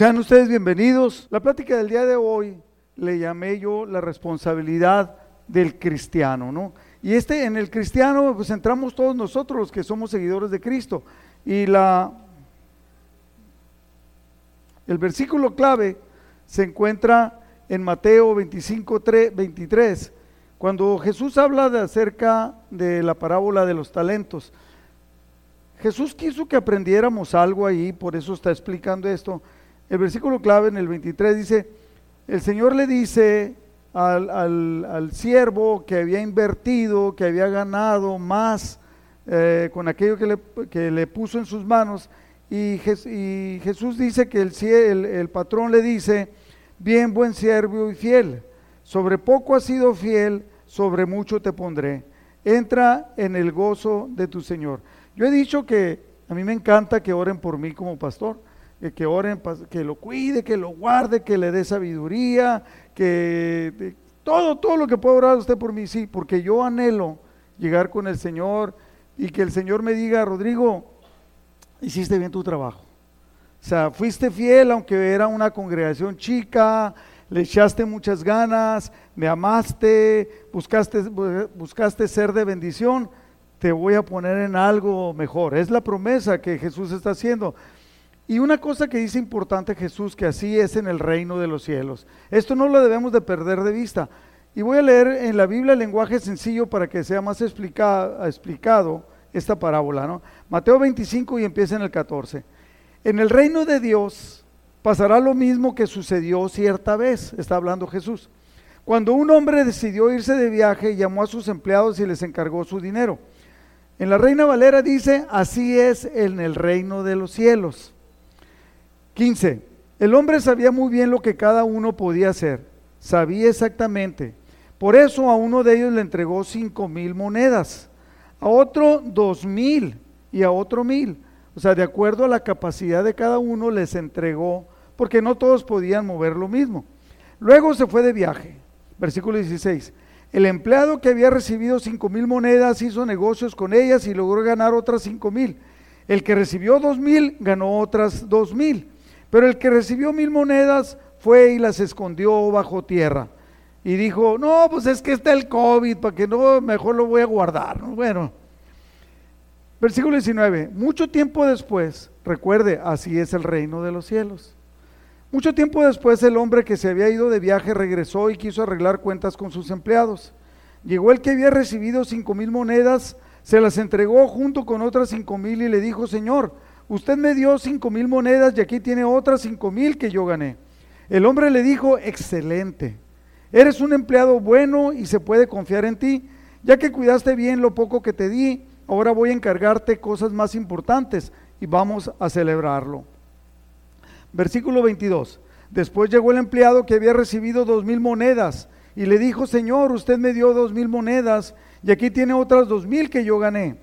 Sean ustedes bienvenidos. La plática del día de hoy le llamé yo la responsabilidad del cristiano, ¿no? Y este en el cristiano pues entramos todos nosotros los que somos seguidores de Cristo. Y la el versículo clave se encuentra en Mateo 25, 23, cuando Jesús habla de acerca de la parábola de los talentos. Jesús quiso que aprendiéramos algo ahí, por eso está explicando esto. El versículo clave en el 23 dice, el Señor le dice al, siervo que había invertido, que había ganado más eh, con aquello que le, que le, puso en sus manos, y, Jesús dice que el, el patrón le dice, bien buen siervo y fiel, sobre poco has sido fiel, sobre mucho te pondré. Entra en el gozo de tu Señor. Yo he dicho que a mí me encanta que oren por mí como pastor, que, oren, que lo cuide, que lo guarde, que le dé sabiduría, que todo, todo lo que pueda orar usted por mí, sí, porque yo anhelo llegar con el Señor y que el Señor me diga, Rodrigo, hiciste bien tu trabajo. O sea, fuiste fiel aunque era una congregación chica, le echaste muchas ganas, me amaste, buscaste, buscaste ser de bendición, te voy a poner en algo mejor. Es la promesa que Jesús está haciendo. Y una cosa que dice importante Jesús, que así es en el reino de los cielos. Esto no lo debemos de perder de vista. Y voy a leer en la Biblia el lenguaje sencillo para que sea más explicado esta parábola. ¿no? Mateo 25 y empieza en el 14. En el reino de Dios pasará lo mismo que sucedió cierta vez, está hablando Jesús. Cuando un hombre decidió irse de viaje, llamó a sus empleados y les encargó su dinero. En la Reina Valera dice, así es en el reino de los cielos. 15. El hombre sabía muy bien lo que cada uno podía hacer, sabía exactamente. Por eso a uno de ellos le entregó cinco mil monedas, a otro dos mil y a otro mil o sea, de acuerdo a la capacidad de cada uno les entregó, porque no todos podían mover lo mismo. Luego se fue de viaje. Versículo 16. El empleado que había recibido cinco mil monedas hizo negocios con ellas y logró ganar otras cinco mil. El que recibió dos mil ganó otras dos mil. Pero el que recibió mil monedas fue y las escondió bajo tierra. Y dijo, no, pues es que está el COVID, para que no, mejor lo voy a guardar. Bueno, Versículo 19. Mucho tiempo después, recuerde, así es el reino de los cielos. Mucho tiempo después el hombre que se había ido de viaje regresó y quiso arreglar cuentas con sus empleados. Llegó el que había recibido cinco mil monedas, se las entregó junto con otras cinco mil y le dijo, Señor, usted me dio cinco mil monedas y aquí tiene otras cinco mil que yo gané. El hombre le dijo, excelente, eres un empleado bueno y se puede confiar en ti, ya que cuidaste bien lo poco que te di ahora voy a encargarte cosas más importantes y vamos a celebrarlo. Versículo 22. Después llegó el empleado que había recibido dos mil monedas y le dijo, Señor, usted me dio dos mil monedas y aquí tiene otras dos mil que yo gané.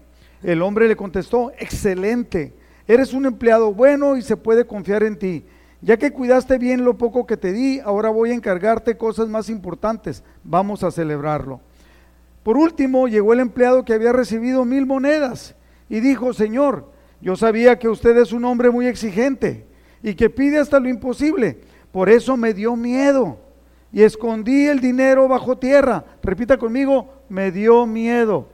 El hombre le contestó, excelente, eres un empleado bueno y se puede confiar en ti. Ya que cuidaste bien lo poco que te di, ahora voy a encargarte cosas más importantes. Vamos a celebrarlo. Por último, llegó el empleado que había recibido mil monedas y dijo, Señor, yo sabía que usted es un hombre muy exigente y que pide hasta lo imposible. Por eso me dio miedo y escondí el dinero bajo tierra. Repita conmigo, me dio miedo.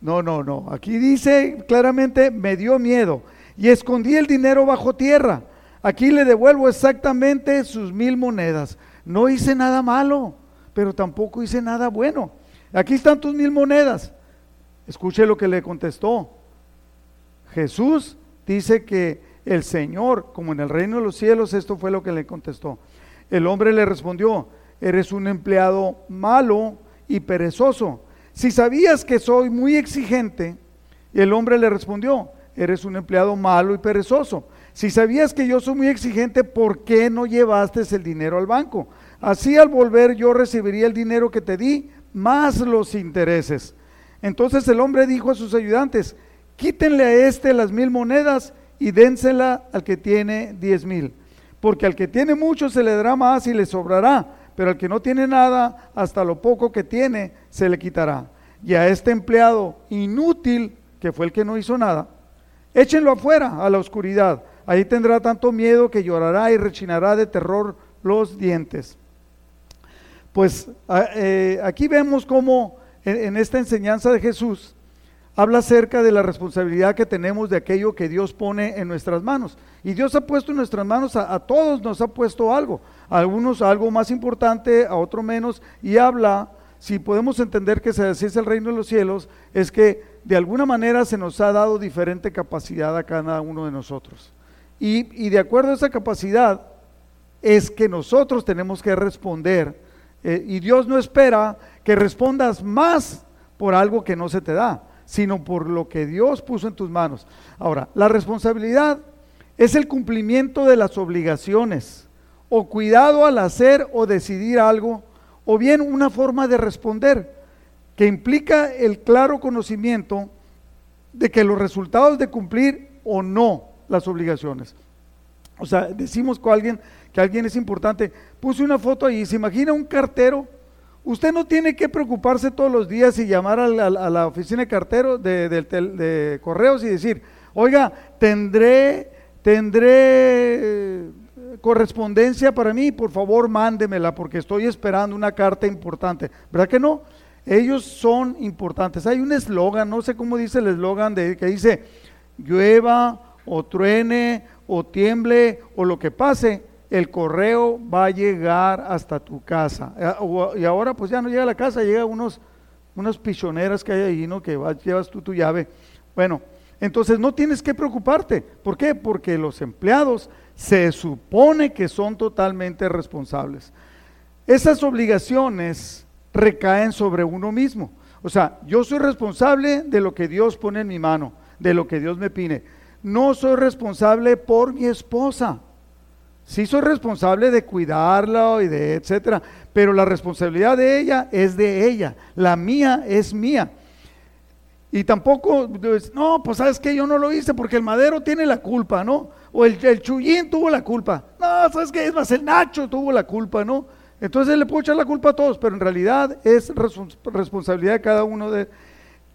No, no, no. Aquí dice claramente, me dio miedo y escondí el dinero bajo tierra. Aquí le devuelvo exactamente sus mil monedas. No hice nada malo pero tampoco hice nada bueno. Aquí están tus mil monedas. Escuche lo que le contestó. Jesús dice que el Señor, como en el reino de los cielos, esto fue lo que le contestó. El hombre le respondió, eres un empleado malo y perezoso. Si sabías que soy muy exigente, y el hombre le respondió, eres un empleado malo y perezoso. Si sabías que yo soy muy exigente, ¿por qué no llevaste el dinero al banco? Así al volver yo recibiría el dinero que te di, más los intereses. Entonces el hombre dijo a sus ayudantes, quítenle a este las mil monedas y dénsela al que tiene diez mil. Porque al que tiene mucho se le dará más y le sobrará, pero al que no tiene nada, hasta lo poco que tiene, se le quitará. Y a este empleado inútil, que fue el que no hizo nada, échenlo afuera, a la oscuridad Ahí tendrá tanto miedo que llorará y rechinará de terror los dientes. Pues eh, aquí vemos cómo en, esta enseñanza de Jesús habla acerca de la responsabilidad que tenemos de aquello que Dios pone en nuestras manos. Y Dios ha puesto en nuestras manos, a, todos nos ha puesto algo, a algunos algo más importante, a otro menos, y habla, si podemos entender que así es el reino de los cielos, es que de alguna manera se nos ha dado diferente capacidad a cada uno de nosotros. Y, de acuerdo a esa capacidad, es que nosotros tenemos que responder. Eh, y Dios no espera que respondas más por algo que no se te da, sino por lo que Dios puso en tus manos. Ahora, la responsabilidad es el cumplimiento de las obligaciones, o cuidado al hacer o decidir algo, o bien una forma de responder que implica el claro conocimiento de que los resultados de cumplir o no las obligaciones. O sea, decimos que alguien, que alguien es importante. Puse una foto ahí, se imagina un cartero. Usted no tiene que preocuparse todos los días y llamar a la, oficina de cartero de, de, correos y decir, oiga, tendré, tendré eh, correspondencia para mí, por favor mándemela porque estoy esperando una carta importante. ¿Verdad que no? Ellos son importantes. Hay un eslogan, no sé cómo dice el eslogan que dice llueva o truene o tiemble o lo que pase, el correo va a llegar hasta tu casa. Eh, y ahora pues ya no llega a la casa, llega unos, unas pichoneras que hay ahí, ¿no? Que llevas tú tu llave. Bueno, entonces no tienes que preocuparte. ¿Por qué? Porque los empleados se supone que son totalmente responsables. Esas obligaciones recaen sobre uno mismo. O sea, yo soy responsable de lo que Dios pone en mi mano, de lo que Dios me pide no soy responsable por mi esposa. Sí soy responsable de cuidarla y de etcétera, pero la responsabilidad de ella es de ella, la mía es mía. Y tampoco, no, pues sabes que yo no lo hice porque el madero tiene la culpa, ¿no? O el, el chullín tuvo la culpa. No, sabes que es más, el Nacho tuvo la culpa, ¿no? Entonces le puedo echar la culpa a todos, pero en realidad es responsabilidad de cada uno de...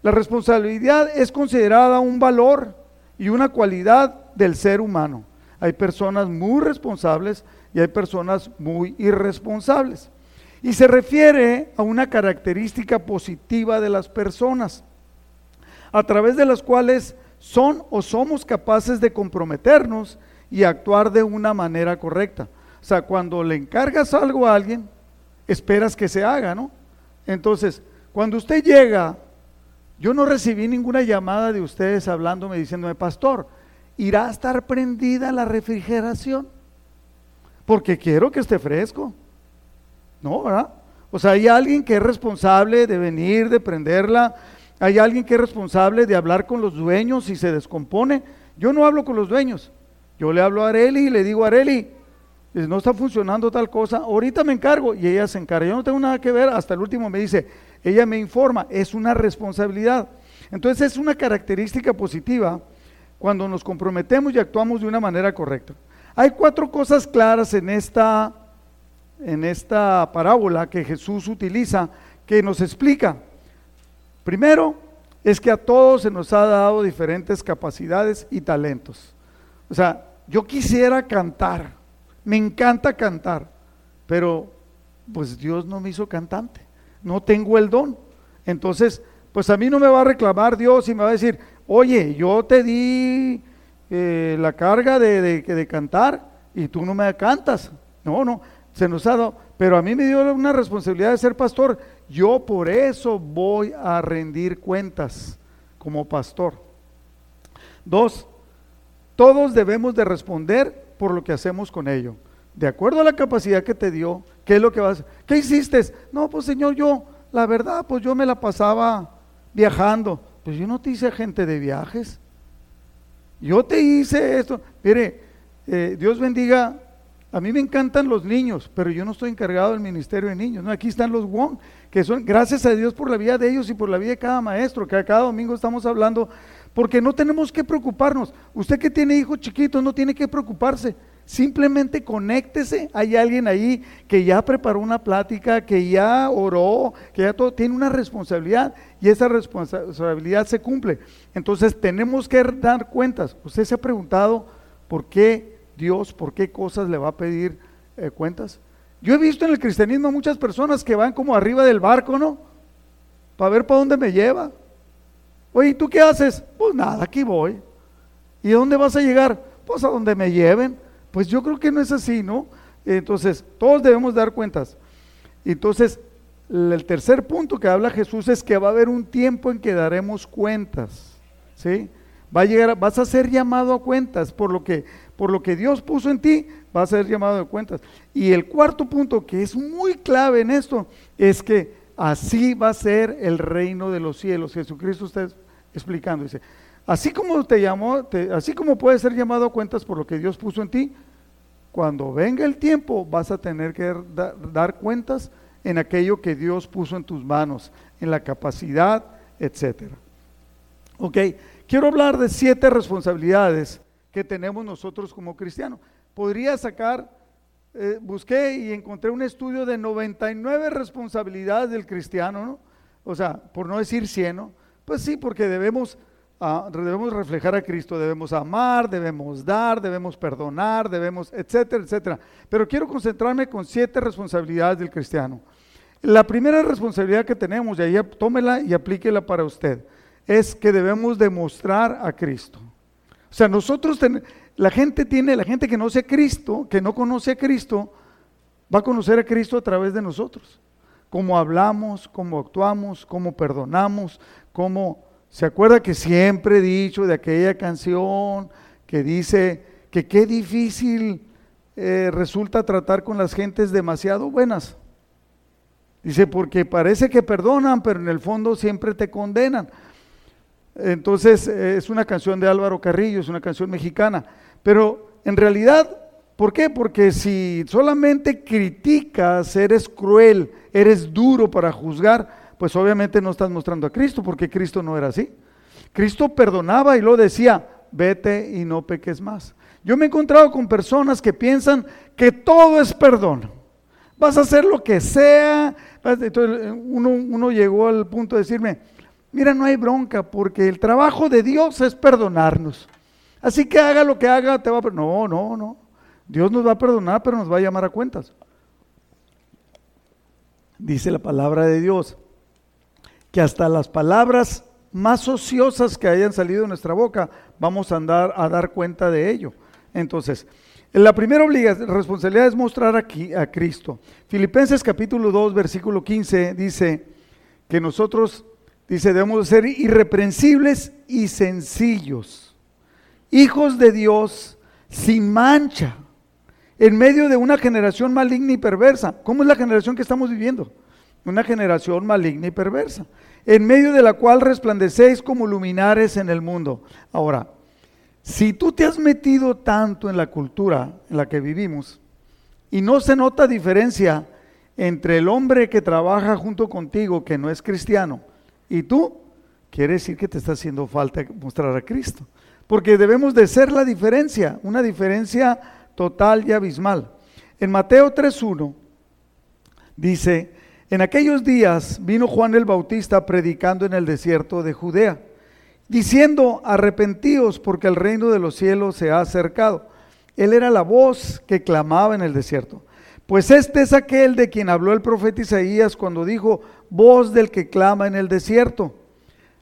La responsabilidad es considerada un valor y una cualidad del ser humano. Hay personas muy responsables y hay personas muy irresponsables. Y se refiere a una característica positiva de las personas, a través de las cuales son o somos capaces de comprometernos y actuar de una manera correcta. O sea, cuando le encargas algo a alguien, esperas que se haga, ¿no? Entonces, cuando usted llega yo no recibí ninguna llamada de ustedes hablándome, diciéndome, pastor, ¿irá a estar prendida la refrigeración? Porque quiero que esté fresco. No, ¿verdad? O sea, hay alguien que es responsable de venir, de prenderla. Hay alguien que es responsable de hablar con los dueños si se descompone. Yo no hablo con los dueños. Yo le hablo a Areli y le digo Areli, no está funcionando tal cosa, ahorita me encargo y ella se encarga. Yo no tengo nada que ver, hasta el último me dice, ella me informa, es una responsabilidad. Entonces es una característica positiva cuando nos comprometemos y actuamos de una manera correcta. Hay cuatro cosas claras en esta, en esta parábola que Jesús utiliza que nos explica. Primero, es que a todos se nos ha dado diferentes capacidades y talentos. O sea, yo quisiera cantar, me encanta cantar, pero pues Dios no me hizo cantante no tengo el don. Entonces, pues a mí no me va a reclamar Dios y me va a decir, oye, yo te di eh, la carga de, de, cantar y tú no me cantas. No, no, se nos ha dado, pero a mí me dio una responsabilidad de ser pastor. Yo por eso voy a rendir cuentas como pastor. Dos, todos debemos de responder por lo que hacemos con ello. De acuerdo a la capacidad que te dio, ¿Qué es lo que vas? ¿Qué hiciste? No, pues Señor, yo, la verdad, pues yo me la pasaba viajando. Pues yo no te hice gente de viajes. Yo te hice esto. Mire, eh, Dios bendiga. A mí me encantan los niños, pero yo no estoy encargado del ministerio de niños. No, aquí están los WON, que son, gracias a Dios por la vida de ellos y por la vida de cada maestro, que cada domingo estamos hablando, porque no tenemos que preocuparnos. Usted que tiene hijos chiquitos no tiene que preocuparse. Simplemente conéctese. Hay alguien ahí que ya preparó una plática, que ya oró, que ya todo tiene una responsabilidad y esa responsabilidad se cumple. Entonces tenemos que dar cuentas. Usted se ha preguntado ¿por qué Dios, por qué cosas le va a pedir eh, cuentas? Yo he visto en el cristianismo muchas personas que van como arriba del barco, ¿no? Para ver para dónde me lleva. Oye, ¿y tú qué haces? Pues nada, aquí voy. ¿Y dónde vas a llegar? Pues a donde me lleven. Pues yo creo que no es así, ¿no? Entonces, todos debemos dar cuentas. Entonces, el tercer punto que habla Jesús es que va a haber un tiempo en que daremos cuentas. ¿Sí? Va a llegar, vas a ser llamado a cuentas por lo que por lo que Dios puso en ti, vas a ser llamado a cuentas. Y el cuarto punto que es muy clave en esto es que así va a ser el reino de los cielos. Jesucristo está explicando, dice, así como te llamó, así como puedes ser llamado a cuentas por lo que Dios puso en ti, cuando venga el tiempo vas a tener que dar cuentas en aquello que Dios puso en tus manos, en la capacidad, etcétera. Ok, quiero hablar de siete responsabilidades que tenemos nosotros como cristianos. Podría sacar, eh, busqué y encontré un estudio de 99 responsabilidades del cristiano, ¿no? O sea, por no decir 100, ¿no? Pues sí, porque debemos Ah, debemos reflejar a Cristo, debemos amar, debemos dar, debemos perdonar, debemos, etcétera, etcétera. Pero quiero concentrarme con siete responsabilidades del cristiano. La primera responsabilidad que tenemos, y ahí tómela y aplíquela para usted, es que debemos demostrar a Cristo. O sea, nosotros, la gente tiene, la gente que no conoce a Cristo, que no conoce a Cristo, va a conocer a Cristo a través de nosotros. Cómo hablamos, cómo actuamos, cómo perdonamos, cómo ¿Se acuerda que siempre he dicho de aquella canción que dice que qué difícil eh, resulta tratar con las gentes demasiado buenas? Dice, porque parece que perdonan, pero en el fondo siempre te condenan. Entonces, eh, es una canción de Álvaro Carrillo, es una canción mexicana. Pero en realidad, ¿por qué? Porque si solamente criticas, eres cruel, eres duro para juzgar, pues obviamente no estás mostrando a Cristo, porque Cristo no era así. Cristo perdonaba y lo decía, vete y no peques más. Yo me he encontrado con personas que piensan que todo es perdón. Vas a hacer lo que sea. Entonces uno, uno llegó al punto de decirme, mira, no hay bronca, porque el trabajo de Dios es perdonarnos. Así que haga lo que haga, te va a. No, no, no. Dios nos va a perdonar, pero nos va a llamar a cuentas. Dice la palabra de Dios que hasta las palabras más ociosas que hayan salido de nuestra boca, vamos a andar a dar cuenta de ello. Entonces, la primera obligación, responsabilidad es mostrar aquí a Cristo. Filipenses capítulo 2, versículo 15 dice que nosotros, dice, debemos ser irreprensibles y sencillos, hijos de Dios sin mancha, en medio de una generación maligna y perversa. ¿Cómo es la generación que estamos viviendo? Una generación maligna y perversa en medio de la cual resplandecéis como luminares en el mundo. Ahora, si tú te has metido tanto en la cultura en la que vivimos y no se nota diferencia entre el hombre que trabaja junto contigo, que no es cristiano, y tú, quiere decir que te está haciendo falta mostrar a Cristo. Porque debemos de ser la diferencia, una diferencia total y abismal. En Mateo 3.1 dice, en aquellos días vino Juan el Bautista predicando en el desierto de Judea, diciendo, arrepentíos porque el reino de los cielos se ha acercado. Él era la voz que clamaba en el desierto. Pues este es aquel de quien habló el profeta Isaías cuando dijo, voz del que clama en el desierto.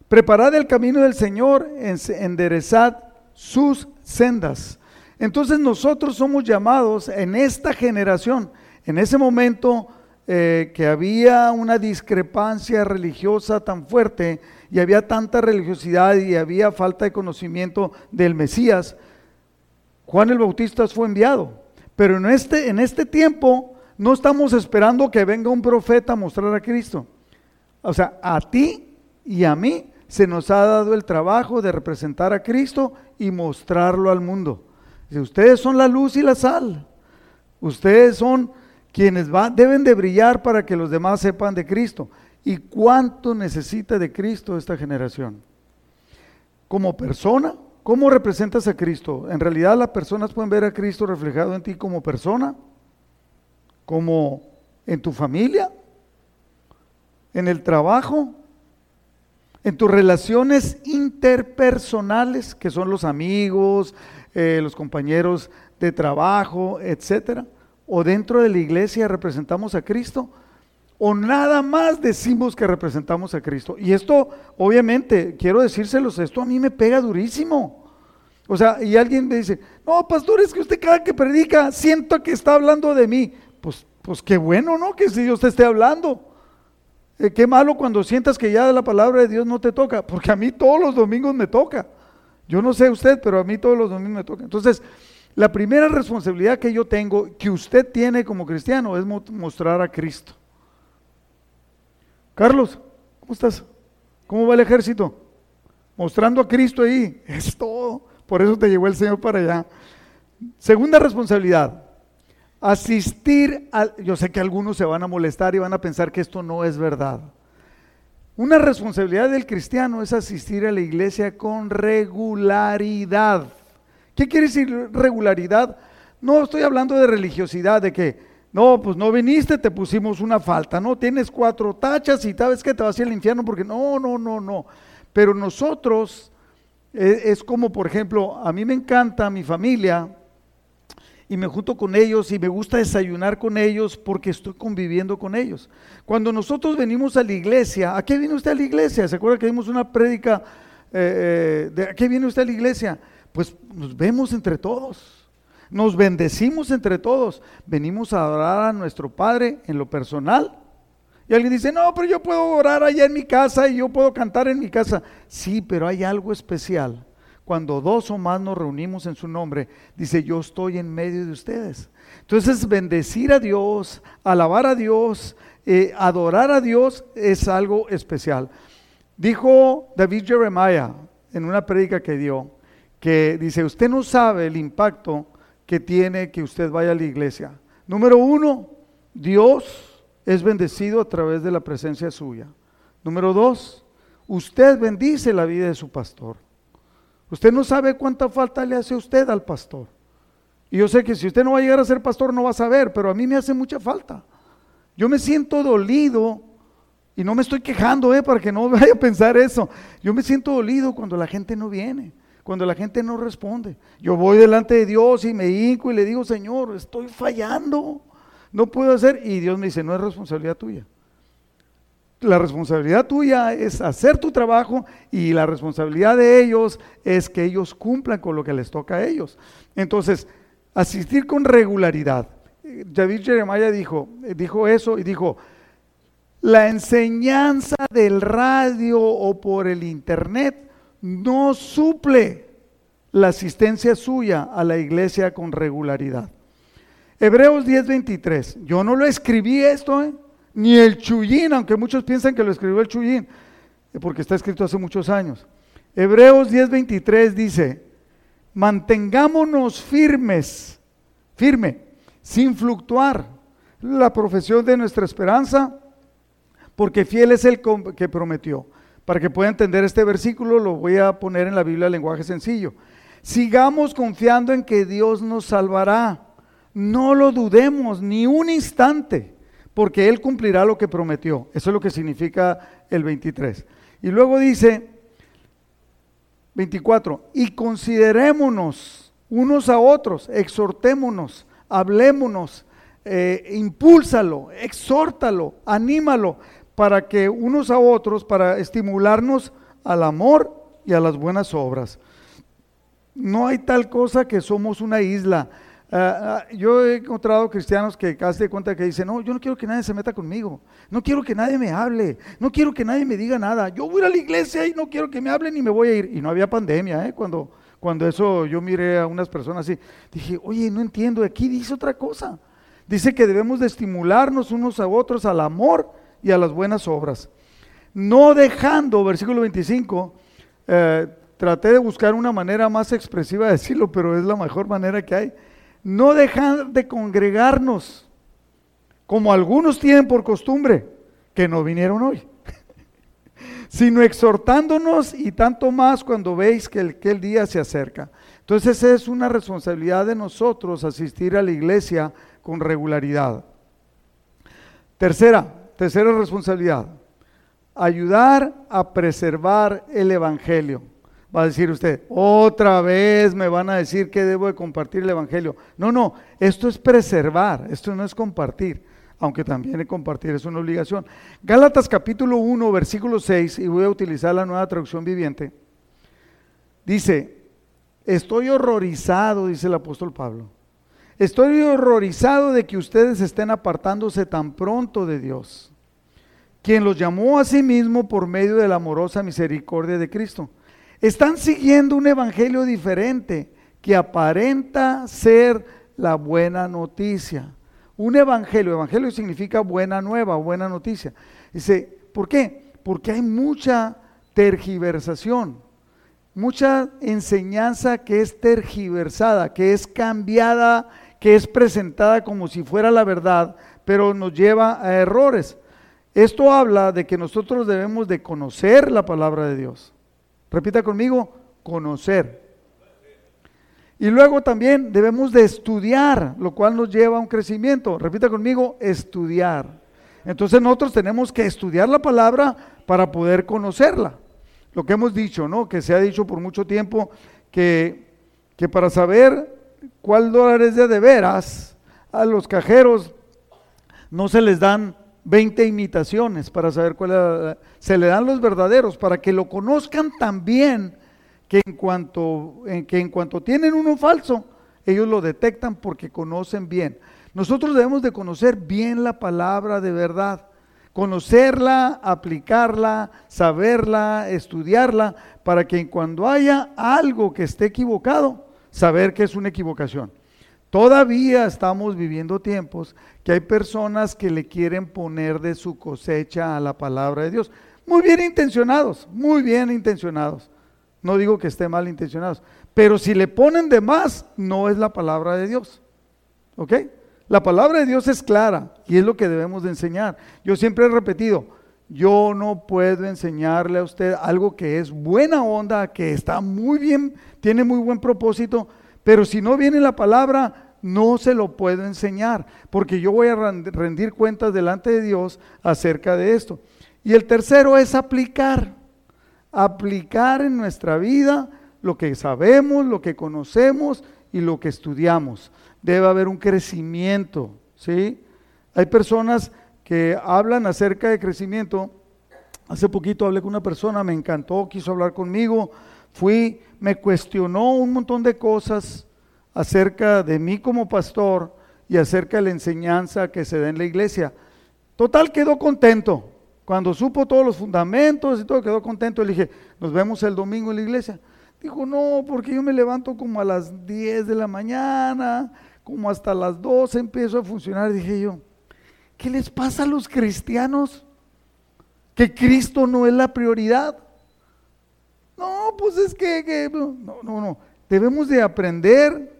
Preparad el camino del Señor, enderezad sus sendas. Entonces nosotros somos llamados en esta generación, en ese momento eh, que había una discrepancia religiosa tan fuerte y había tanta religiosidad y había falta de conocimiento del Mesías, Juan el Bautista fue enviado. Pero en este, en este tiempo no estamos esperando que venga un profeta a mostrar a Cristo. O sea, a ti y a mí se nos ha dado el trabajo de representar a Cristo y mostrarlo al mundo. Ustedes son la luz y la sal, ustedes son quienes deben de brillar para que los demás sepan de Cristo. ¿Y cuánto necesita de Cristo esta generación? Como persona, ¿cómo representas a Cristo? En realidad las personas pueden ver a Cristo reflejado en ti como persona, como en tu familia, en el trabajo, en tus relaciones interpersonales, que son los amigos, eh, los compañeros de trabajo, etcétera, o dentro de la iglesia representamos a Cristo, o nada más decimos que representamos a Cristo. Y esto, obviamente, quiero decírselos, esto a mí me pega durísimo. O sea, y alguien me dice, no, pastor, es que usted cada que predica siento que está hablando de mí. Pues, pues qué bueno, ¿no? Que si Dios te esté hablando. Eh, qué malo cuando sientas que ya la palabra de Dios no te toca, porque a mí todos los domingos me toca. Yo no sé usted, pero a mí todos los domingos me toca. Entonces, la primera responsabilidad que yo tengo, que usted tiene como cristiano, es mostrar a Cristo. Carlos, ¿cómo estás? ¿Cómo va el ejército? Mostrando a Cristo ahí. Es todo. Por eso te llevó el Señor para allá. Segunda responsabilidad. Asistir al... Yo sé que algunos se van a molestar y van a pensar que esto no es verdad. Una responsabilidad del cristiano es asistir a la iglesia con regularidad. ¿Qué quiere decir regularidad? No estoy hablando de religiosidad, de que, no, pues no viniste, te pusimos una falta, no, tienes cuatro tachas y sabes que te vas a ir al infierno porque no, no, no, no. Pero nosotros, es, es como por ejemplo, a mí me encanta mi familia, y me junto con ellos y me gusta desayunar con ellos porque estoy conviviendo con ellos. Cuando nosotros venimos a la iglesia, ¿a qué viene usted a la iglesia? ¿Se acuerda que dimos una prédica? Eh, eh, de, ¿A qué viene usted a la iglesia? Pues nos vemos entre todos, nos bendecimos entre todos, venimos a adorar a nuestro Padre en lo personal. Y alguien dice, no, pero yo puedo orar allá en mi casa y yo puedo cantar en mi casa. Sí, pero hay algo especial cuando dos o más nos reunimos en su nombre, dice, yo estoy en medio de ustedes. Entonces, bendecir a Dios, alabar a Dios, eh, adorar a Dios es algo especial. Dijo David Jeremiah en una prédica que dio, que dice, usted no sabe el impacto que tiene que usted vaya a la iglesia. Número uno, Dios es bendecido a través de la presencia suya. Número dos, usted bendice la vida de su pastor. Usted no sabe cuánta falta le hace usted al pastor. Y yo sé que si usted no va a llegar a ser pastor no va a saber, pero a mí me hace mucha falta. Yo me siento dolido y no me estoy quejando, eh, para que no vaya a pensar eso. Yo me siento dolido cuando la gente no viene, cuando la gente no responde. Yo voy delante de Dios y me hinco y le digo, Señor, estoy fallando, no puedo hacer. Y Dios me dice, no es responsabilidad tuya la responsabilidad tuya es hacer tu trabajo y la responsabilidad de ellos es que ellos cumplan con lo que les toca a ellos. Entonces, asistir con regularidad. David Jeremiah dijo, dijo eso y dijo, la enseñanza del radio o por el internet no suple la asistencia suya a la iglesia con regularidad. Hebreos 10:23. Yo no lo escribí esto, ¿eh? ni el Chuyín, aunque muchos piensan que lo escribió el Chuyín, porque está escrito hace muchos años. Hebreos 10:23 dice, mantengámonos firmes, firme, sin fluctuar, la profesión de nuestra esperanza, porque fiel es el que prometió. Para que pueda entender este versículo, lo voy a poner en la Biblia en lenguaje sencillo. Sigamos confiando en que Dios nos salvará. No lo dudemos ni un instante porque Él cumplirá lo que prometió. Eso es lo que significa el 23. Y luego dice 24, y considerémonos unos a otros, exhortémonos, hablémonos, eh, impúlsalo, exhórtalo, anímalo, para que unos a otros, para estimularnos al amor y a las buenas obras. No hay tal cosa que somos una isla. Ah, ah, yo he encontrado cristianos que casi de cuenta que dicen, no, yo no quiero que nadie se meta conmigo, no quiero que nadie me hable, no quiero que nadie me diga nada, yo voy a la iglesia y no quiero que me hablen y me voy a ir. Y no había pandemia, ¿eh? cuando, cuando eso yo miré a unas personas así, dije, oye, no entiendo, aquí dice otra cosa. Dice que debemos de estimularnos unos a otros al amor y a las buenas obras. No dejando, versículo 25, eh, traté de buscar una manera más expresiva de decirlo, pero es la mejor manera que hay no dejar de congregarnos, como algunos tienen por costumbre, que no vinieron hoy, sino exhortándonos y tanto más cuando veis que el, que el día se acerca. Entonces es una responsabilidad de nosotros asistir a la iglesia con regularidad. Tercera, tercera responsabilidad, ayudar a preservar el Evangelio. Va a decir usted, otra vez me van a decir que debo de compartir el Evangelio. No, no, esto es preservar, esto no es compartir, aunque también compartir es una obligación. Gálatas capítulo 1, versículo 6, y voy a utilizar la nueva traducción viviente. Dice, estoy horrorizado, dice el apóstol Pablo. Estoy horrorizado de que ustedes estén apartándose tan pronto de Dios, quien los llamó a sí mismo por medio de la amorosa misericordia de Cristo. Están siguiendo un evangelio diferente que aparenta ser la buena noticia. Un evangelio, evangelio significa buena nueva, buena noticia. Dice, ¿por qué? Porque hay mucha tergiversación mucha enseñanza que es tergiversada, que es cambiada, que es presentada como si fuera la verdad, pero nos lleva a errores. Esto habla de que nosotros debemos de conocer la palabra de Dios. Repita conmigo, conocer. Y luego también debemos de estudiar, lo cual nos lleva a un crecimiento. Repita conmigo, estudiar. Entonces nosotros tenemos que estudiar la palabra para poder conocerla lo que hemos dicho, ¿no? Que se ha dicho por mucho tiempo que, que para saber cuál dólar es de de veras, a los cajeros no se les dan 20 imitaciones para saber cuál es, se le dan los verdaderos para que lo conozcan también que en cuanto en, que en cuanto tienen uno falso, ellos lo detectan porque conocen bien. Nosotros debemos de conocer bien la palabra de verdad conocerla, aplicarla, saberla, estudiarla, para que cuando haya algo que esté equivocado, saber que es una equivocación. Todavía estamos viviendo tiempos que hay personas que le quieren poner de su cosecha a la palabra de Dios. Muy bien intencionados, muy bien intencionados. No digo que esté mal intencionados, pero si le ponen de más, no es la palabra de Dios. ¿Ok? La palabra de Dios es clara y es lo que debemos de enseñar. Yo siempre he repetido, yo no puedo enseñarle a usted algo que es buena onda, que está muy bien, tiene muy buen propósito, pero si no viene la palabra, no se lo puedo enseñar, porque yo voy a rendir cuentas delante de Dios acerca de esto. Y el tercero es aplicar, aplicar en nuestra vida lo que sabemos, lo que conocemos y lo que estudiamos debe haber un crecimiento, ¿sí? Hay personas que hablan acerca de crecimiento. Hace poquito hablé con una persona, me encantó, quiso hablar conmigo, fui, me cuestionó un montón de cosas acerca de mí como pastor y acerca de la enseñanza que se da en la iglesia. Total, quedó contento. Cuando supo todos los fundamentos y todo, quedó contento. Le dije, nos vemos el domingo en la iglesia. Dijo, no, porque yo me levanto como a las 10 de la mañana, como hasta las 12 empiezo a funcionar. Dije yo, ¿qué les pasa a los cristianos? Que Cristo no es la prioridad. No, pues es que, no, no, no. Debemos de aprender,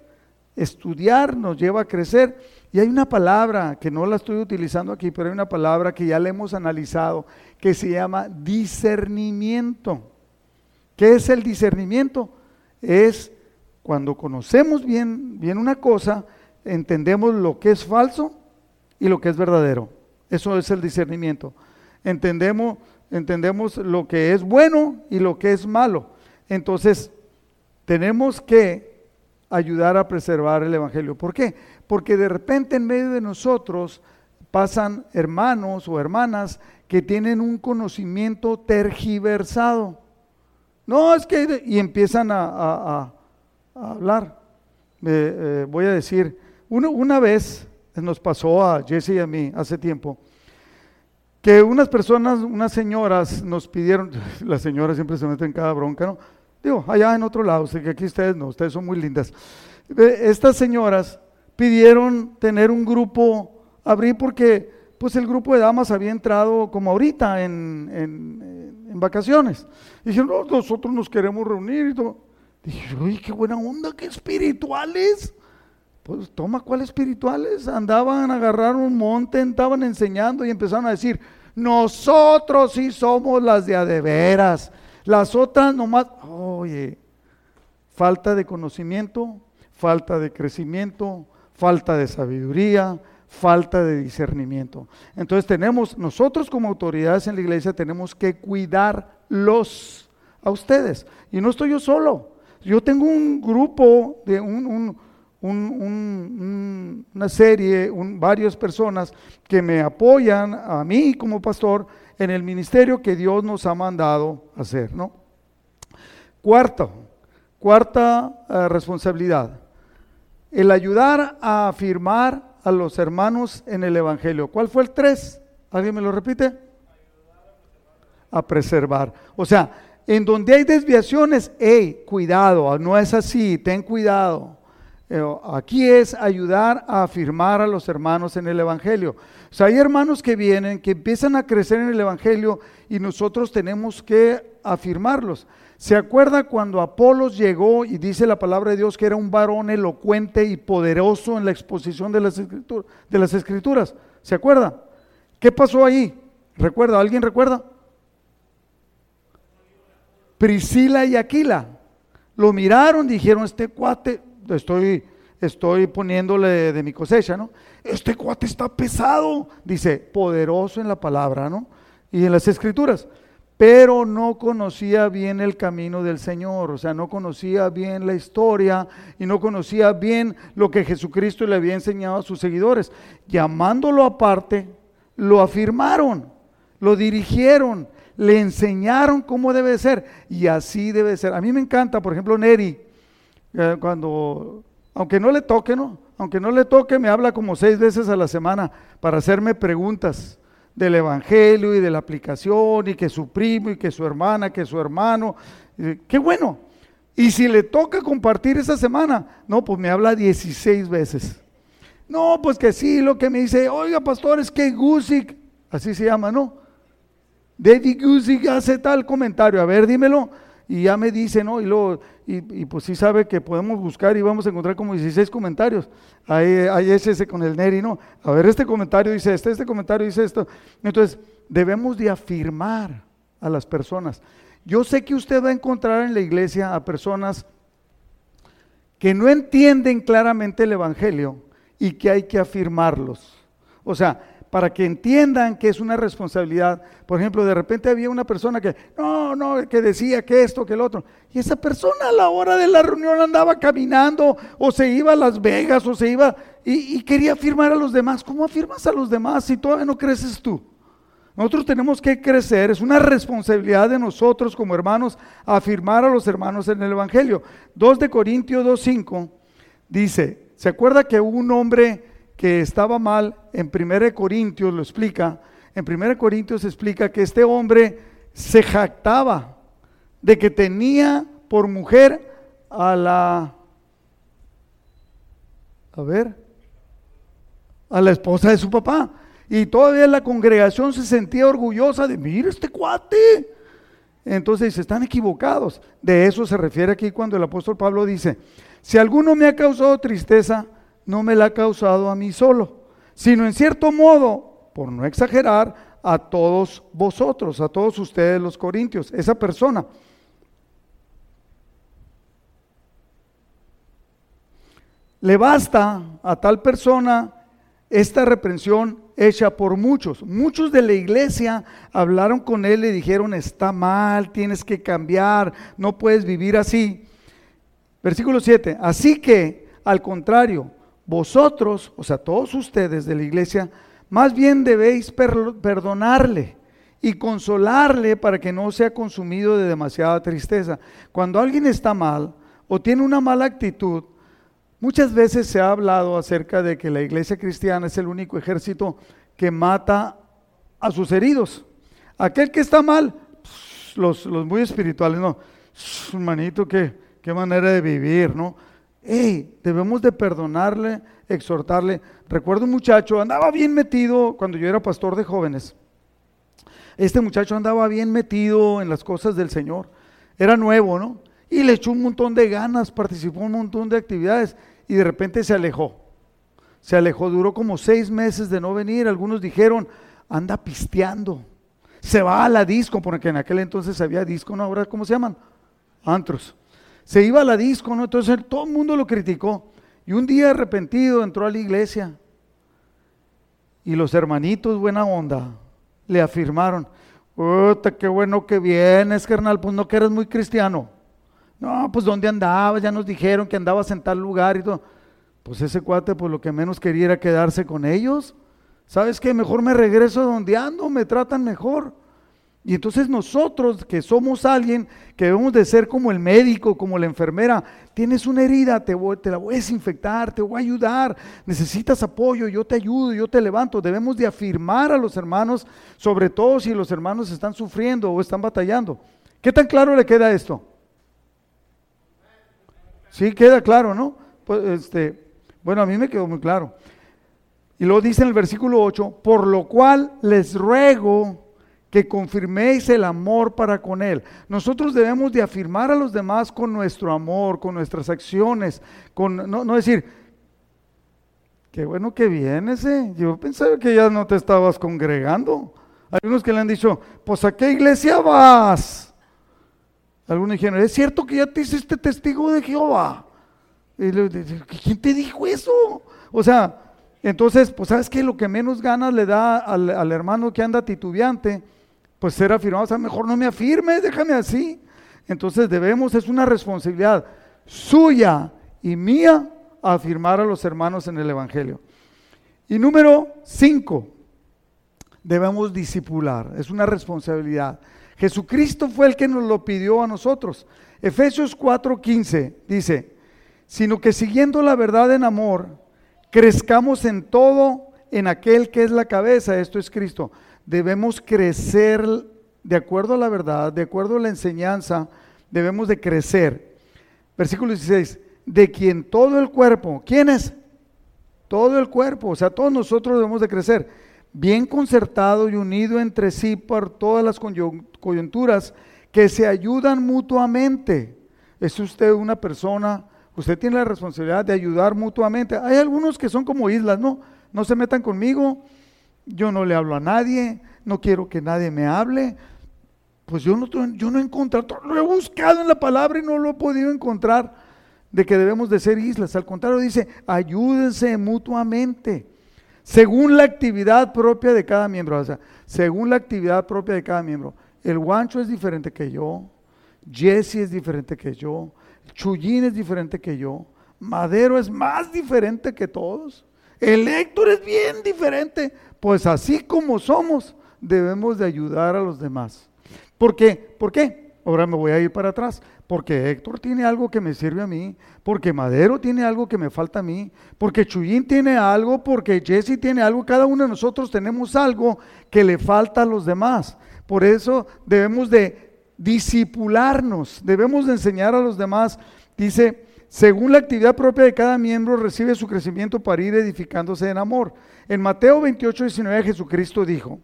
estudiar, nos lleva a crecer. Y hay una palabra que no la estoy utilizando aquí, pero hay una palabra que ya la hemos analizado, que se llama discernimiento. ¿Qué es el discernimiento? Es cuando conocemos bien, bien una cosa, entendemos lo que es falso y lo que es verdadero. Eso es el discernimiento. Entendemos, entendemos lo que es bueno y lo que es malo. Entonces, tenemos que ayudar a preservar el Evangelio. ¿Por qué? Porque de repente en medio de nosotros pasan hermanos o hermanas que tienen un conocimiento tergiversado. No, es que... Y empiezan a hablar. Eh, voy a decir, una vez nos pasó a Jesse y a mí hace tiempo, que unas personas, unas señoras nos pidieron, las señoras siempre se meten en cada bronca, ¿no? Digo, allá en otro lado, sé que aquí ustedes no, ustedes son muy lindas. Estas señoras pidieron tener un grupo, abrir porque pues el grupo de damas había entrado como ahorita en, en, en vacaciones. dijeron, no, nosotros nos queremos reunir y todo. Dije, uy, qué buena onda, qué espirituales. Pues toma, ¿cuáles espirituales? Andaban, agarraron un monte, estaban enseñando y empezaron a decir, nosotros sí somos las de adeveras. Las otras nomás, oye, falta de conocimiento, falta de crecimiento, falta de sabiduría, falta de discernimiento. Entonces tenemos, nosotros como autoridades en la iglesia tenemos que cuidarlos a ustedes. Y no estoy yo solo. Yo tengo un grupo de un, una serie, varias personas que me apoyan a mí como pastor en el ministerio que Dios nos ha mandado hacer, ¿no? Cuarto, cuarta eh, responsabilidad, el ayudar a afirmar a los hermanos en el Evangelio. ¿Cuál fue el tres? ¿Alguien me lo repite? A preservar. O sea, en donde hay desviaciones, hey, cuidado, no es así, ten cuidado. Eh, aquí es ayudar a afirmar a los hermanos en el Evangelio. O sea, hay hermanos que vienen, que empiezan a crecer en el Evangelio y nosotros tenemos que afirmarlos. ¿Se acuerda cuando Apolos llegó y dice la palabra de Dios que era un varón elocuente y poderoso en la exposición de las, escrituras? ¿Se acuerda? ¿Qué pasó ahí? ¿Recuerda? ¿Alguien recuerda? Priscila y Aquila lo miraron, dijeron, este cuate, estoy, estoy poniéndole de mi cosecha, ¿no? Este cuate está pesado, dice, poderoso en la palabra, ¿no? Y en las escrituras pero no conocía bien el camino del Señor, o sea, no conocía bien la historia y no conocía bien lo que Jesucristo le había enseñado a sus seguidores. Llamándolo aparte, lo afirmaron, lo dirigieron, le enseñaron cómo debe ser y así debe ser. A mí me encanta, por ejemplo, Neri, eh, cuando, aunque no le toque, ¿no? Aunque no le toque, me habla como seis veces a la semana para hacerme preguntas del Evangelio y de la aplicación y que su primo y que su hermana, que su hermano. Qué bueno. Y si le toca compartir esa semana, no, pues me habla 16 veces. No, pues que sí, lo que me dice, oiga pastor, es que Gusick, así se llama, ¿no? David Gusick hace tal comentario, a ver, dímelo y ya me dice, ¿no? Y, luego, y, pues sí sabe que podemos buscar y vamos a encontrar como 16 comentarios. Ahí, ahí es ese con el Neri, ¿no? A ver, este comentario dice esto, este comentario dice esto. Entonces, debemos de afirmar a las personas. Yo sé que usted va a encontrar en la iglesia a personas que no entienden claramente el Evangelio y que hay que afirmarlos. O sea, para que entiendan que es una responsabilidad. Por ejemplo, de repente había una persona que, no, no, que decía que esto, que el otro. Y esa persona a la hora de la reunión andaba caminando o se iba a Las Vegas o se iba y, quería afirmar a los demás. ¿Cómo afirmas a los demás si todavía no creces tú? Nosotros tenemos que crecer, es una responsabilidad de nosotros como hermanos afirmar a los hermanos en el Evangelio. 2 de Corintios 2.5 dice, ¿se acuerda que un hombre que estaba mal, en 1 Corintios lo explica, en 1 Corintios explica que este hombre se jactaba de que tenía por mujer a la, a ver, a la esposa de su papá. Y todavía la congregación se sentía orgullosa de, mira este cuate. Entonces se están equivocados. De eso se refiere aquí cuando el apóstol Pablo dice, si alguno me ha causado tristeza, no me la ha causado a mí solo, sino en cierto modo, por no exagerar, a todos vosotros, a todos ustedes los corintios, esa persona. Le basta a tal persona esta reprensión hecha por muchos. Muchos de la iglesia hablaron con él y dijeron, está mal, tienes que cambiar, no puedes vivir así. Versículo 7, así que, al contrario, vosotros, o sea, todos ustedes de la iglesia, más bien debéis perdonarle y consolarle para que no sea consumido de demasiada tristeza. Cuando alguien está mal o tiene una mala actitud, muchas veces se ha hablado acerca de que la iglesia cristiana es el único ejército que mata a sus heridos. Aquel que está mal, los, los muy espirituales, no, qué, qué manera de vivir, ¿no? Hey, debemos de perdonarle, exhortarle. Recuerdo un muchacho, andaba bien metido cuando yo era pastor de jóvenes. Este muchacho andaba bien metido en las cosas del Señor. Era nuevo, ¿no? Y le echó un montón de ganas, participó en un montón de actividades y de repente se alejó. Se alejó, duró como seis meses de no venir. Algunos dijeron, anda pisteando. Se va a la disco, porque en aquel entonces había disco, ¿no? Ahora, ¿cómo se llaman? Antros se iba a la disco, ¿no? Entonces todo el mundo lo criticó. Y un día arrepentido entró a la iglesia. Y los hermanitos, buena onda, le afirmaron, Puta, qué bueno que vienes, carnal, pues no que eres muy cristiano. No, pues ¿dónde andabas? Ya nos dijeron que andabas en tal lugar y todo. Pues ese cuate, pues lo que menos quería era quedarse con ellos. ¿Sabes qué? Mejor me regreso donde ando, me tratan mejor. Y entonces nosotros que somos alguien que debemos de ser como el médico, como la enfermera, tienes una herida, te, la voy a desinfectar, te voy a ayudar, necesitas apoyo, yo te ayudo, yo te levanto. Debemos de afirmar a los hermanos, sobre todo si los hermanos están sufriendo o están batallando. ¿Qué tan claro le queda esto? Sí, queda claro, ¿no? Pues, este, bueno, a mí me quedó muy claro. Y luego dice en el versículo 8, por lo cual les ruego que confirméis el amor para con Él. Nosotros debemos de afirmar a los demás con nuestro amor, con nuestras acciones, con no, decir, qué bueno que vienes, eh. yo pensaba que ya no te estabas congregando. Hay unos que le han dicho, pues a qué iglesia vas. Algunos dijeron, es cierto que ya te hiciste testigo de Jehová. Y le, ¿Quién te dijo eso? O sea, entonces, pues sabes que lo que menos ganas le da al, al hermano que anda titubeante pues ser afirmado, o sea, mejor no me afirmes, déjame así. Entonces debemos, es una responsabilidad suya y mía afirmar a los hermanos en el Evangelio. Y número cinco, debemos disipular, es una responsabilidad. Jesucristo fue el que nos lo pidió a nosotros. Efesios 4:15 dice, sino que siguiendo la verdad en amor, crezcamos en todo en aquel que es la cabeza, esto es Cristo debemos crecer de acuerdo a la verdad, de acuerdo a la enseñanza, debemos de crecer. Versículo 16, de quien todo el cuerpo, ¿quién es? Todo el cuerpo, o sea, todos nosotros debemos de crecer, bien concertado y unido entre sí por todas las coyunturas que se ayudan mutuamente. Es usted una persona, usted tiene la responsabilidad de ayudar mutuamente. Hay algunos que son como islas, no, no se metan conmigo, yo no le hablo a nadie, no quiero que nadie me hable. Pues yo no, yo no he encontrado, lo he buscado en la palabra y no lo he podido encontrar de que debemos de ser islas. Al contrario, dice, ayúdense mutuamente, según la actividad propia de cada miembro. O sea, según la actividad propia de cada miembro. El guancho es diferente que yo, Jesse es diferente que yo, Chuyín es diferente que yo, Madero es más diferente que todos. El Héctor es bien diferente. Pues así como somos, debemos de ayudar a los demás. ¿Por qué? ¿Por qué? Ahora me voy a ir para atrás. Porque Héctor tiene algo que me sirve a mí, porque Madero tiene algo que me falta a mí, porque Chuyín tiene algo, porque Jesse tiene algo, cada uno de nosotros tenemos algo que le falta a los demás. Por eso debemos de disipularnos, debemos de enseñar a los demás. Dice, según la actividad propia de cada miembro recibe su crecimiento para ir edificándose en amor. En Mateo 28, 19 Jesucristo dijo,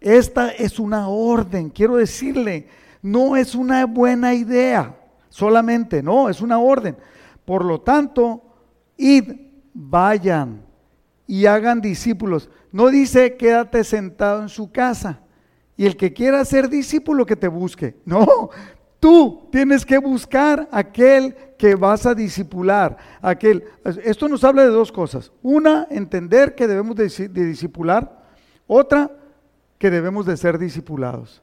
esta es una orden, quiero decirle, no es una buena idea solamente, no, es una orden. Por lo tanto, id, vayan y hagan discípulos. No dice quédate sentado en su casa y el que quiera ser discípulo que te busque. No, tú tienes que buscar aquel que vas a disipular. Aquel. Esto nos habla de dos cosas. Una, entender que debemos de, de disipular. Otra, que debemos de ser disipulados.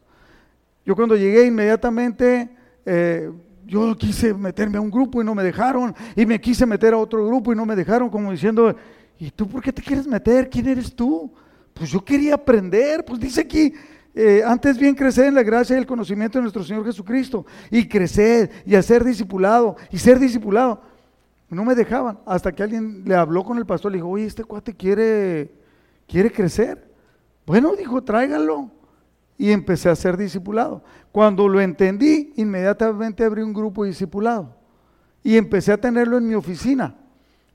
Yo cuando llegué inmediatamente, eh, yo quise meterme a un grupo y no me dejaron, y me quise meter a otro grupo y no me dejaron, como diciendo, ¿y tú por qué te quieres meter? ¿Quién eres tú? Pues yo quería aprender, pues dice aquí, eh, antes bien crecer en la gracia y el conocimiento de nuestro Señor Jesucristo y crecer y hacer discipulado y ser discipulado. No me dejaban hasta que alguien le habló con el pastor, le dijo, oye, este cuate quiere, quiere crecer. Bueno, dijo, tráigalo. Y empecé a ser discipulado. Cuando lo entendí, inmediatamente abrí un grupo discipulado. Y empecé a tenerlo en mi oficina.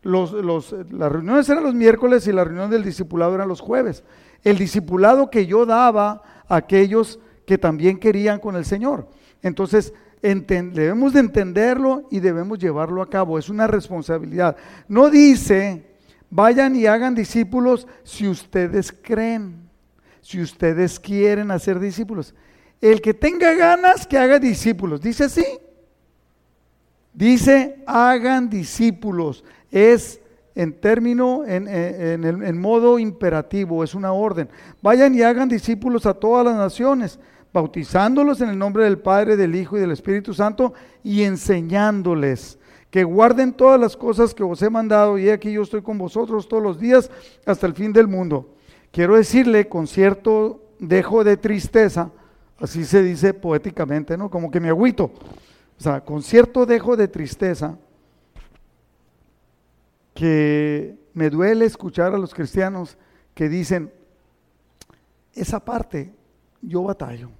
Los, los, las reuniones eran los miércoles y la reunión del discipulado eran los jueves. El discipulado que yo daba aquellos que también querían con el Señor. Entonces, debemos de entenderlo y debemos llevarlo a cabo. Es una responsabilidad. No dice, vayan y hagan discípulos si ustedes creen, si ustedes quieren hacer discípulos. El que tenga ganas, que haga discípulos. Dice así. Dice, hagan discípulos. Es en término, en, en, en, modo imperativo, es una orden. Vayan y hagan discípulos a todas las naciones, bautizándolos en el nombre del Padre, del Hijo y del Espíritu Santo y enseñándoles que guarden todas las cosas que os he mandado y aquí yo estoy con vosotros todos los días hasta el fin del mundo. Quiero decirle con cierto dejo de tristeza, así se dice poéticamente, ¿no? Como que me agüito. O sea, con cierto dejo de tristeza, que me duele escuchar a los cristianos que dicen, esa parte yo batallo.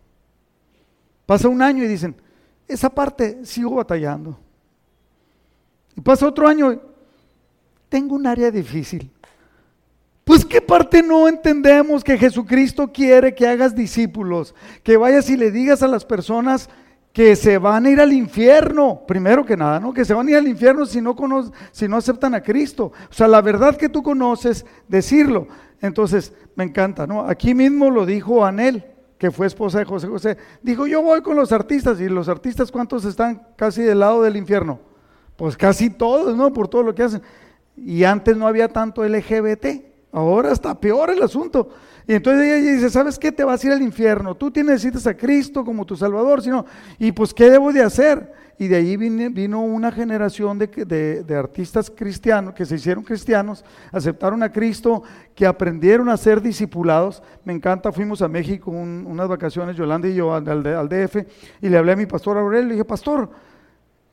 Pasa un año y dicen, esa parte sigo batallando. Y pasa otro año, tengo un área difícil. Pues qué parte no entendemos que Jesucristo quiere que hagas discípulos, que vayas y le digas a las personas que se van a ir al infierno, primero que nada, ¿no? Que se van a ir al infierno si no, si no aceptan a Cristo. O sea, la verdad que tú conoces, decirlo. Entonces, me encanta, ¿no? Aquí mismo lo dijo Anel, que fue esposa de José José. Dijo, yo voy con los artistas. ¿Y los artistas cuántos están casi del lado del infierno? Pues casi todos, ¿no? Por todo lo que hacen. Y antes no había tanto LGBT. Ahora está peor el asunto. Y entonces ella dice, ¿sabes qué? Te vas a ir al infierno. Tú tienes, necesitas a Cristo como tu Salvador. Sino, y pues, ¿qué debo de hacer? Y de ahí vino, una generación de, artistas cristianos, que se hicieron cristianos, aceptaron a Cristo, que aprendieron a ser discipulados. Me encanta, fuimos a México unas vacaciones, Yolanda y yo, al, al, DF, y le hablé a mi pastor Aurelio, le dije, pastor,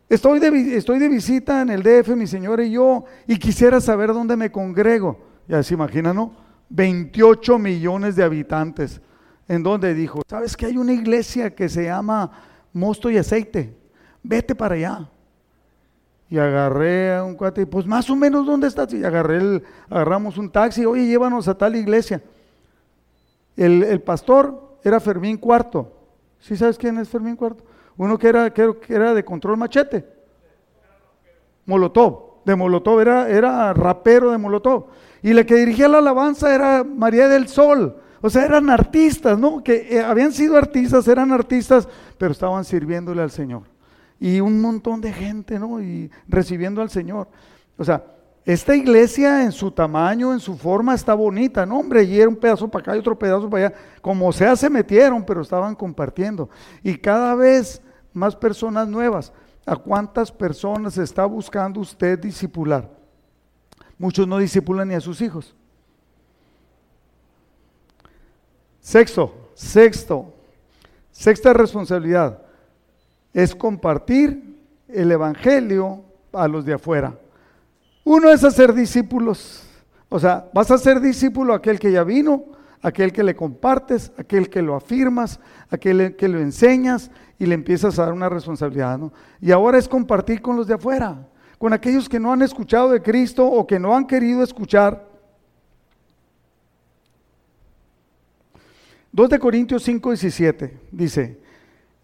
estoy de, estoy de visita en el DF, mi señora y yo, y quisiera saber dónde me congrego. Ya se imaginan, ¿no? 28 millones de habitantes, en donde dijo, ¿sabes que hay una iglesia que se llama Mosto y Aceite? Vete para allá. Y agarré a un cuate, pues más o menos, ¿dónde estás? Y agarré el, agarramos un taxi, oye, llévanos a tal iglesia. El, pastor era Fermín Cuarto. ¿Sí sabes quién es Fermín Cuarto? Uno que era, que, era de control machete. Molotov, de Molotov, era, era rapero de Molotov. Y la que dirigía la alabanza era María del Sol. O sea, eran artistas, ¿no? Que eh, habían sido artistas, eran artistas, pero estaban sirviéndole al Señor. Y un montón de gente, ¿no? Y recibiendo al Señor. O sea, esta iglesia en su tamaño, en su forma, está bonita, ¿no? Hombre, y era un pedazo para acá y otro pedazo para allá. Como sea, se metieron, pero estaban compartiendo. Y cada vez más personas nuevas. ¿A cuántas personas está buscando usted discipular? Muchos no disipulan ni a sus hijos. Sexto, sexto, sexta responsabilidad es compartir el Evangelio a los de afuera. Uno es hacer discípulos. O sea, vas a ser discípulo aquel que ya vino, aquel que le compartes, aquel que lo afirmas, aquel que lo enseñas y le empiezas a dar una responsabilidad. ¿no? Y ahora es compartir con los de afuera con aquellos que no han escuchado de Cristo o que no han querido escuchar. 2 de Corintios 5, 17 dice,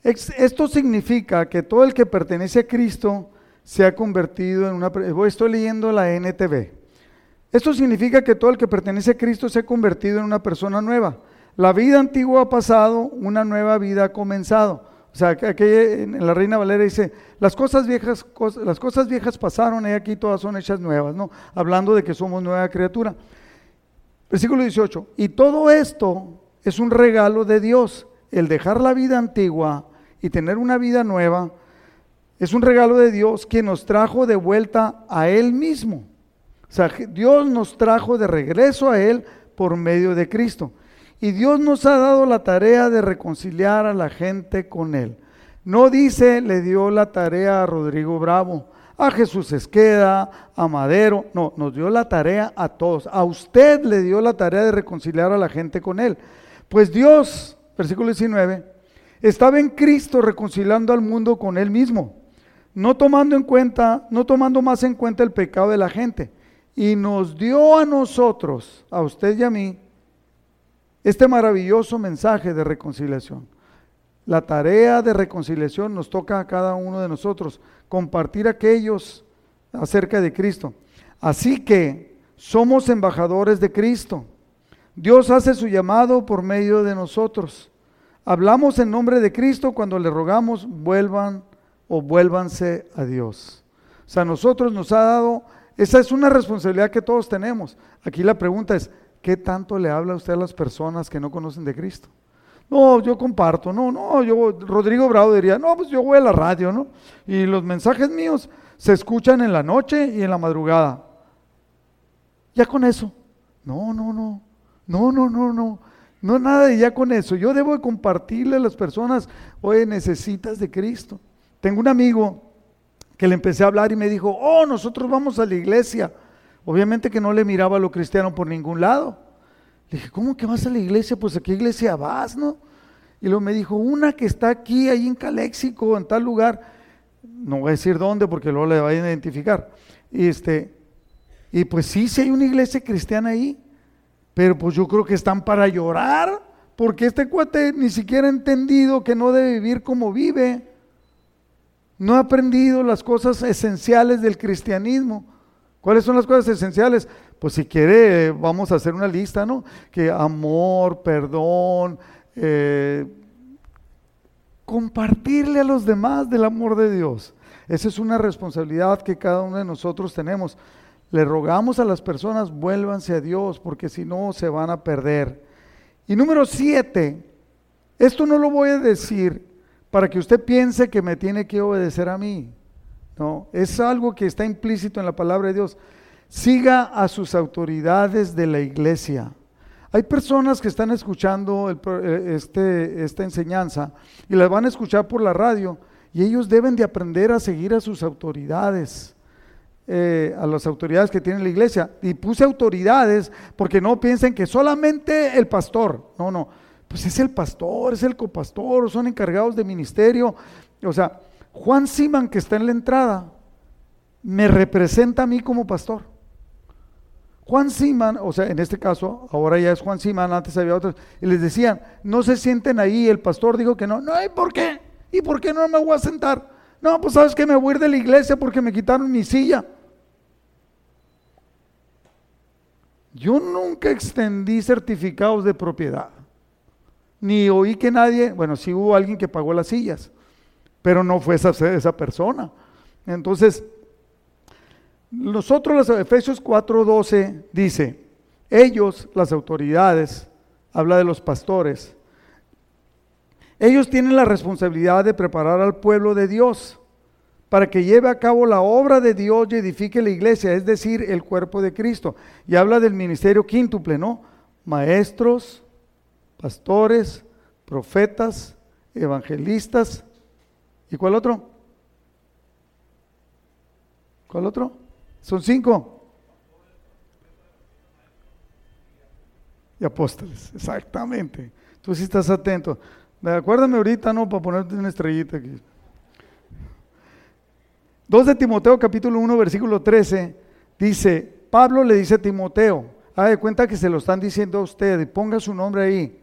esto significa que todo el que pertenece a Cristo se ha convertido en una... Estoy leyendo la NTV. Esto significa que todo el que pertenece a Cristo se ha convertido en una persona nueva. La vida antigua ha pasado, una nueva vida ha comenzado. O sea, que en la Reina Valera dice, las cosas viejas, las cosas viejas pasaron y aquí todas son hechas nuevas, ¿no? Hablando de que somos nueva criatura. Versículo 18, y todo esto es un regalo de Dios, el dejar la vida antigua y tener una vida nueva, es un regalo de Dios que nos trajo de vuelta a Él mismo. O sea, Dios nos trajo de regreso a Él por medio de Cristo. Y Dios nos ha dado la tarea de reconciliar a la gente con Él. No dice, le dio la tarea a Rodrigo Bravo, a Jesús Esqueda, a Madero. No, nos dio la tarea a todos. A usted le dio la tarea de reconciliar a la gente con Él. Pues Dios, versículo 19, estaba en Cristo reconciliando al mundo con Él mismo, no tomando en cuenta, no tomando más en cuenta el pecado de la gente. Y nos dio a nosotros, a usted y a mí, este maravilloso mensaje de reconciliación. La tarea de reconciliación nos toca a cada uno de nosotros, compartir aquellos acerca de Cristo. Así que somos embajadores de Cristo. Dios hace su llamado por medio de nosotros. Hablamos en nombre de Cristo cuando le rogamos vuelvan o vuélvanse a Dios. O sea, nosotros nos ha dado Esa es una responsabilidad que todos tenemos. Aquí la pregunta es, ¿qué tanto le habla usted a las personas que no conocen de Cristo? No, yo comparto, no, no, yo, Rodrigo Bravo diría, no, pues yo voy a la radio, ¿no? Y los mensajes míos se escuchan en la noche y en la madrugada. Ya con eso. No, no, no, no, no, no, no. No nada de ya con eso. Yo debo de compartirle a las personas, oye, necesitas de Cristo. Tengo un amigo que le empecé a hablar y me dijo, oh, nosotros vamos a la iglesia. Obviamente que no le miraba a lo cristiano por ningún lado. Le dije, ¿cómo que vas a la iglesia? Pues a qué iglesia vas, ¿no? Y luego me dijo, una que está aquí, ahí en Caléxico, en tal lugar. No voy a decir dónde porque luego le vayan a identificar. Y, este, y pues sí, sí hay una iglesia cristiana ahí. Pero pues yo creo que están para llorar, porque este cuate ni siquiera ha entendido que no debe vivir como vive. No ha aprendido las cosas esenciales del cristianismo. ¿Cuáles son las cosas esenciales? Pues si quiere, vamos a hacer una lista, ¿no? Que amor, perdón, eh, compartirle a los demás del amor de Dios. Esa es una responsabilidad que cada uno de nosotros tenemos. Le rogamos a las personas, vuélvanse a Dios, porque si no se van a perder. Y número siete, esto no lo voy a decir para que usted piense que me tiene que obedecer a mí. No, es algo que está implícito en la palabra de Dios siga a sus autoridades de la iglesia. Hay personas que están escuchando eh, este, esta enseñanza y la van a escuchar por la radio y ellos deben de aprender a seguir a sus autoridades, eh, a las autoridades que tiene la iglesia. Y puse autoridades porque no piensen que solamente el pastor, no, no, pues es el pastor, es el copastor, son encargados de ministerio. O sea, Juan Siman que está en la entrada me representa a mí como pastor. Juan Siman, o sea, en este caso, ahora ya es Juan Siman, antes había otros, y les decían, no se sienten ahí, el pastor dijo que no, no, ¿y por qué? ¿Y por qué no me voy a sentar? No, pues sabes que me voy a ir de la iglesia porque me quitaron mi silla. Yo nunca extendí certificados de propiedad, ni oí que nadie, bueno, sí hubo alguien que pagó las sillas, pero no fue esa, esa persona. Entonces, nosotros, los Efesios 4:12 dice, ellos, las autoridades, habla de los pastores, ellos tienen la responsabilidad de preparar al pueblo de Dios para que lleve a cabo la obra de Dios y edifique la iglesia, es decir, el cuerpo de Cristo. Y habla del ministerio quíntuple, ¿no? Maestros, pastores, profetas, evangelistas. ¿Y cuál otro? ¿Cuál otro? Son cinco. Y apóstoles, exactamente. Tú sí estás atento. Acuérdame ahorita, ¿no? Para ponerte una estrellita aquí. 2 de Timoteo capítulo 1 versículo 13 dice, Pablo le dice a Timoteo, haz de cuenta que se lo están diciendo a usted ponga su nombre ahí.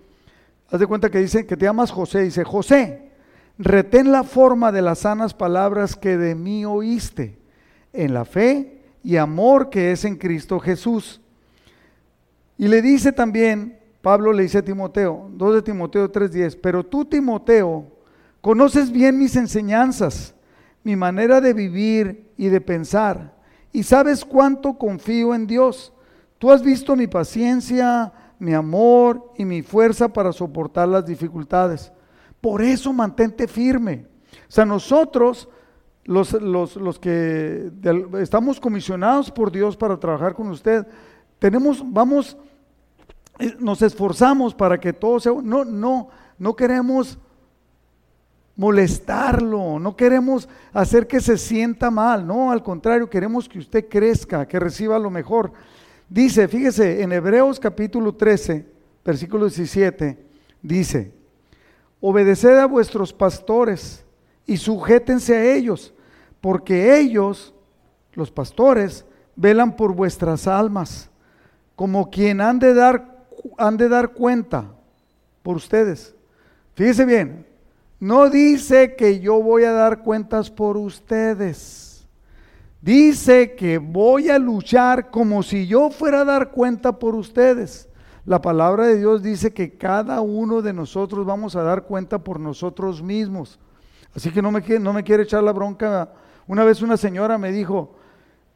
Haz de cuenta que dice que te llamas José, dice, José, retén la forma de las sanas palabras que de mí oíste, en la fe y amor que es en Cristo Jesús. Y le dice también, Pablo le dice a Timoteo, 2 de Timoteo 3:10, pero tú Timoteo, conoces bien mis enseñanzas, mi manera de vivir y de pensar, y sabes cuánto confío en Dios. Tú has visto mi paciencia, mi amor y mi fuerza para soportar las dificultades. Por eso mantente firme. O sea, nosotros los, los, que estamos comisionados por Dios para trabajar con usted, tenemos, vamos, eh, nos esforzamos para que todo sea, no, no, no queremos molestarlo, no queremos hacer que se sienta mal, no, al contrario, queremos que usted crezca, que reciba lo mejor. Dice, fíjese, en Hebreos capítulo 13, versículo 17, dice, obedeced a vuestros pastores y sujétense a ellos porque ellos, los pastores, velan por vuestras almas, como quien han de dar, han de dar cuenta por ustedes. Fíjese bien, no dice que yo voy a dar cuentas por ustedes. Dice que voy a luchar como si yo fuera a dar cuenta por ustedes. La palabra de Dios dice que cada uno de nosotros vamos a dar cuenta por nosotros mismos. Así que no me, quiere echar la bronca una vez una señora me dijo,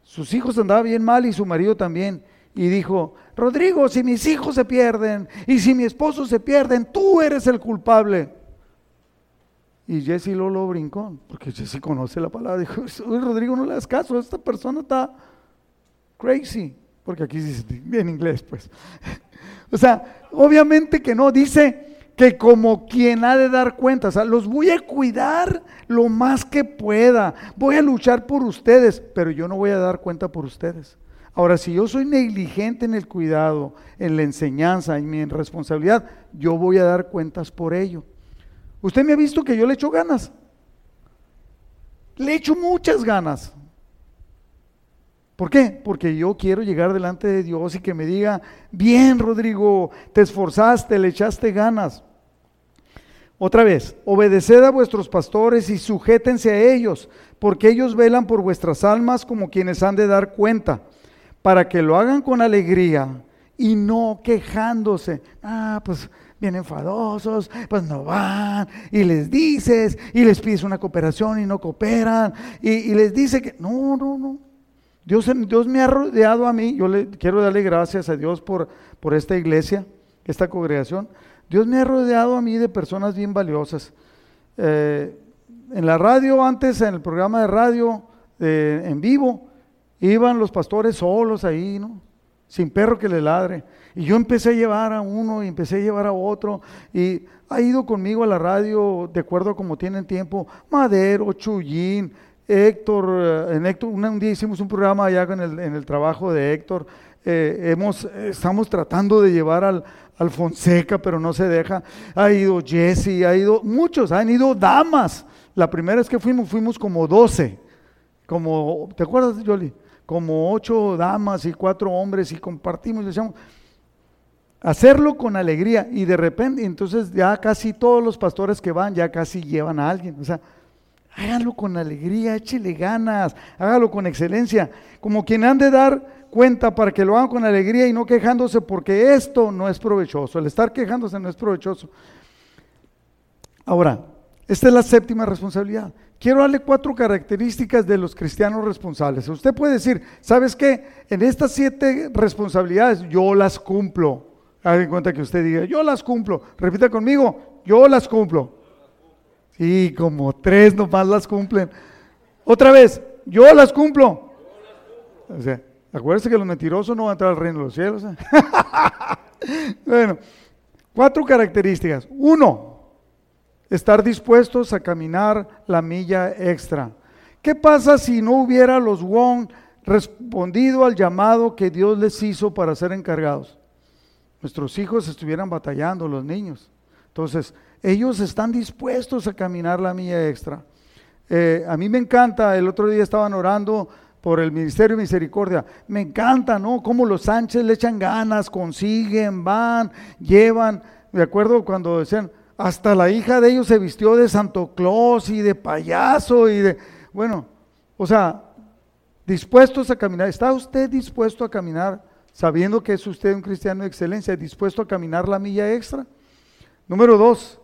sus hijos andaban bien mal y su marido también. Y dijo, Rodrigo, si mis hijos se pierden y si mi esposo se pierden, tú eres el culpable. Y Jesse Lolo brincó, porque Jesse conoce la palabra. Dijo, Rodrigo, no le das caso, esta persona está crazy. Porque aquí dice en inglés, pues. O sea, obviamente que no, dice que como quien ha de dar cuenta, o sea, los voy a cuidar lo más que pueda, voy a luchar por ustedes, pero yo no voy a dar cuenta por ustedes. Ahora, si yo soy negligente en el cuidado, en la enseñanza, en mi responsabilidad, yo voy a dar cuentas por ello. Usted me ha visto que yo le echo ganas. Le echo muchas ganas. ¿Por qué? Porque yo quiero llegar delante de Dios y que me diga, bien Rodrigo, te esforzaste, le echaste ganas. Otra vez, obedeced a vuestros pastores y sujétense a ellos, porque ellos velan por vuestras almas como quienes han de dar cuenta, para que lo hagan con alegría y no quejándose. Ah, pues bien enfadosos, pues no van, y les dices, y les pides una cooperación y no cooperan, y, les dice que no, no, no. Dios, me ha rodeado a mí, yo le quiero darle gracias a Dios por, por esta iglesia, esta congregación. Dios me ha rodeado a mí de personas bien valiosas. Eh, en la radio, antes, en el programa de radio eh, en vivo, iban los pastores solos ahí, ¿no? Sin perro que le ladre. Y yo empecé a llevar a uno y empecé a llevar a otro. Y ha ido conmigo a la radio, de acuerdo a como tienen tiempo, Madero, Chuyín, Héctor. Eh, en Héctor un, día hicimos un programa allá en el, trabajo de Héctor. hemos, estamos tratando de llevar al, Alfonseca, pero no se deja. Ha ido Jesse, ha ido muchos, han ido damas. La primera vez que fuimos, fuimos como 12. Como, ¿te acuerdas, Yoli? Como ocho damas y cuatro hombres y compartimos, decíamos, hacerlo con alegría. Y de repente, entonces ya casi todos los pastores que van, ya casi llevan a alguien. O sea, háganlo con alegría, échele ganas, hágalo con excelencia. Como quien han de dar cuenta para que lo hagan con alegría y no quejándose porque esto no es provechoso. El estar quejándose no es provechoso. Ahora, esta es la séptima responsabilidad. Quiero darle cuatro características de los cristianos responsables. Usted puede decir, ¿sabes qué? En estas siete responsabilidades yo las cumplo. Haga en cuenta que usted diga, yo las cumplo. Repita conmigo, yo las cumplo. Sí, como tres nomás las cumplen. Otra vez, yo las cumplo. O Acuérdense que los mentirosos no van a entrar al reino de los cielos. ¿eh? bueno, cuatro características. Uno, estar dispuestos a caminar la milla extra. ¿Qué pasa si no hubiera los Wong respondido al llamado que Dios les hizo para ser encargados? Nuestros hijos estuvieran batallando, los niños. Entonces, ellos están dispuestos a caminar la milla extra. Eh, a mí me encanta, el otro día estaban orando por el Ministerio de Misericordia. Me encanta, ¿no? Cómo los Sánchez le echan ganas, consiguen, van, llevan. De acuerdo cuando decían, hasta la hija de ellos se vistió de Santo Claus y de payaso y de, bueno, o sea, dispuestos a caminar. ¿Está usted dispuesto a caminar sabiendo que es usted un cristiano de excelencia, dispuesto a caminar la milla extra? Número dos,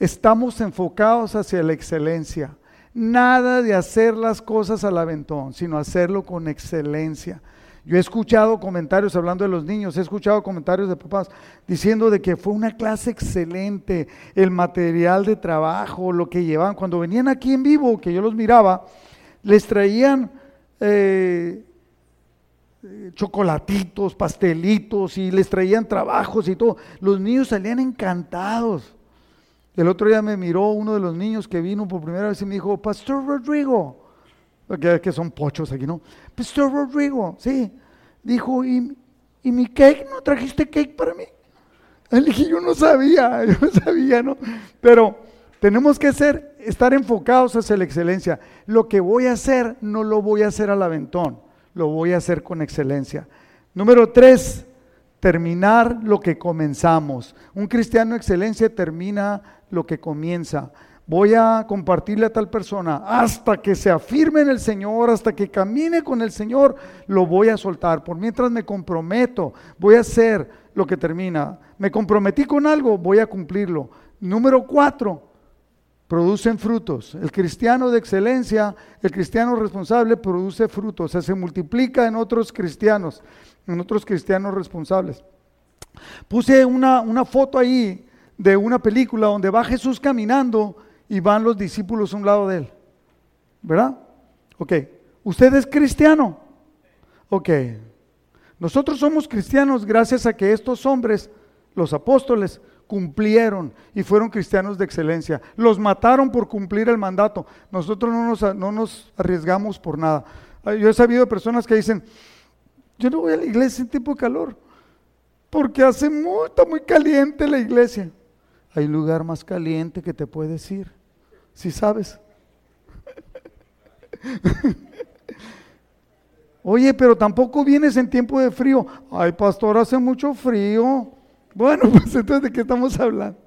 estamos enfocados hacia la excelencia. Nada de hacer las cosas al aventón, sino hacerlo con excelencia. Yo he escuchado comentarios hablando de los niños, he escuchado comentarios de papás diciendo de que fue una clase excelente, el material de trabajo, lo que llevaban. Cuando venían aquí en vivo, que yo los miraba, les traían eh, chocolatitos, pastelitos y les traían trabajos y todo. Los niños salían encantados. El otro día me miró uno de los niños que vino por primera vez y me dijo, Pastor Rodrigo, que, son pochos aquí, ¿no? Pastor Rodrigo, sí. Dijo, ¿y, ¿y mi cake? ¿No trajiste cake para mí? Le dije, yo no sabía, yo no sabía, ¿no? Pero tenemos que ser, estar enfocados hacia la excelencia. Lo que voy a hacer, no lo voy a hacer al aventón, lo voy a hacer con excelencia. Número tres, terminar lo que comenzamos. Un cristiano excelencia termina lo que comienza. Voy a compartirle a tal persona hasta que se afirme en el Señor, hasta que camine con el Señor, lo voy a soltar. Por mientras me comprometo, voy a hacer lo que termina. Me comprometí con algo, voy a cumplirlo. Número cuatro, producen frutos. El cristiano de excelencia, el cristiano responsable produce frutos, o sea, se multiplica en otros cristianos, en otros cristianos responsables. Puse una, una foto ahí de una película donde va Jesús caminando y van los discípulos a un lado de él. ¿Verdad? Ok. ¿Usted es cristiano? Ok. Nosotros somos cristianos gracias a que estos hombres, los apóstoles, cumplieron y fueron cristianos de excelencia. Los mataron por cumplir el mandato. Nosotros no nos, no nos arriesgamos por nada. Yo he sabido de personas que dicen, yo no voy a la iglesia en tiempo de calor, porque hace muy, muy caliente la iglesia. Hay lugar más caliente que te puedes ir, si sabes. Oye, pero tampoco vienes en tiempo de frío. Ay, pastor, hace mucho frío. Bueno, pues entonces, ¿de qué estamos hablando?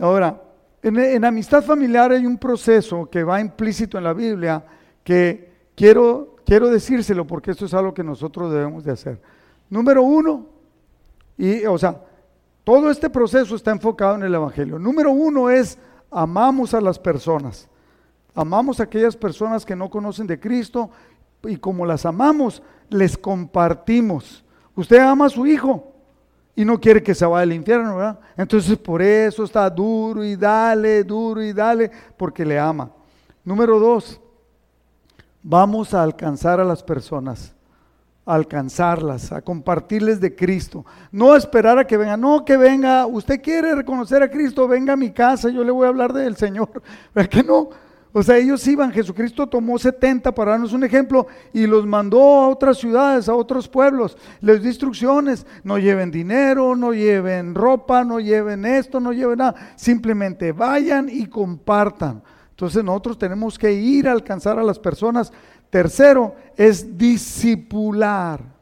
Ahora, en, amistad familiar hay un proceso que va implícito en la Biblia que quiero, quiero decírselo porque esto es algo que nosotros debemos de hacer. Número uno, y o sea, todo este proceso está enfocado en el Evangelio. Número uno es amamos a las personas. Amamos a aquellas personas que no conocen de Cristo y como las amamos, les compartimos. Usted ama a su hijo y no quiere que se vaya al infierno, ¿verdad? Entonces por eso está duro y dale, duro y dale, porque le ama. Número dos, vamos a alcanzar a las personas, alcanzarlas, a compartirles de Cristo. No esperar a que venga, no que venga, usted quiere reconocer a Cristo, venga a mi casa, yo le voy a hablar del Señor. ¿Verdad que no? O sea, ellos iban, Jesucristo tomó 70 para darnos un ejemplo y los mandó a otras ciudades, a otros pueblos. Les dio instrucciones, no lleven dinero, no lleven ropa, no lleven esto, no lleven nada. Simplemente vayan y compartan. Entonces nosotros tenemos que ir a alcanzar a las personas. Tercero es discipular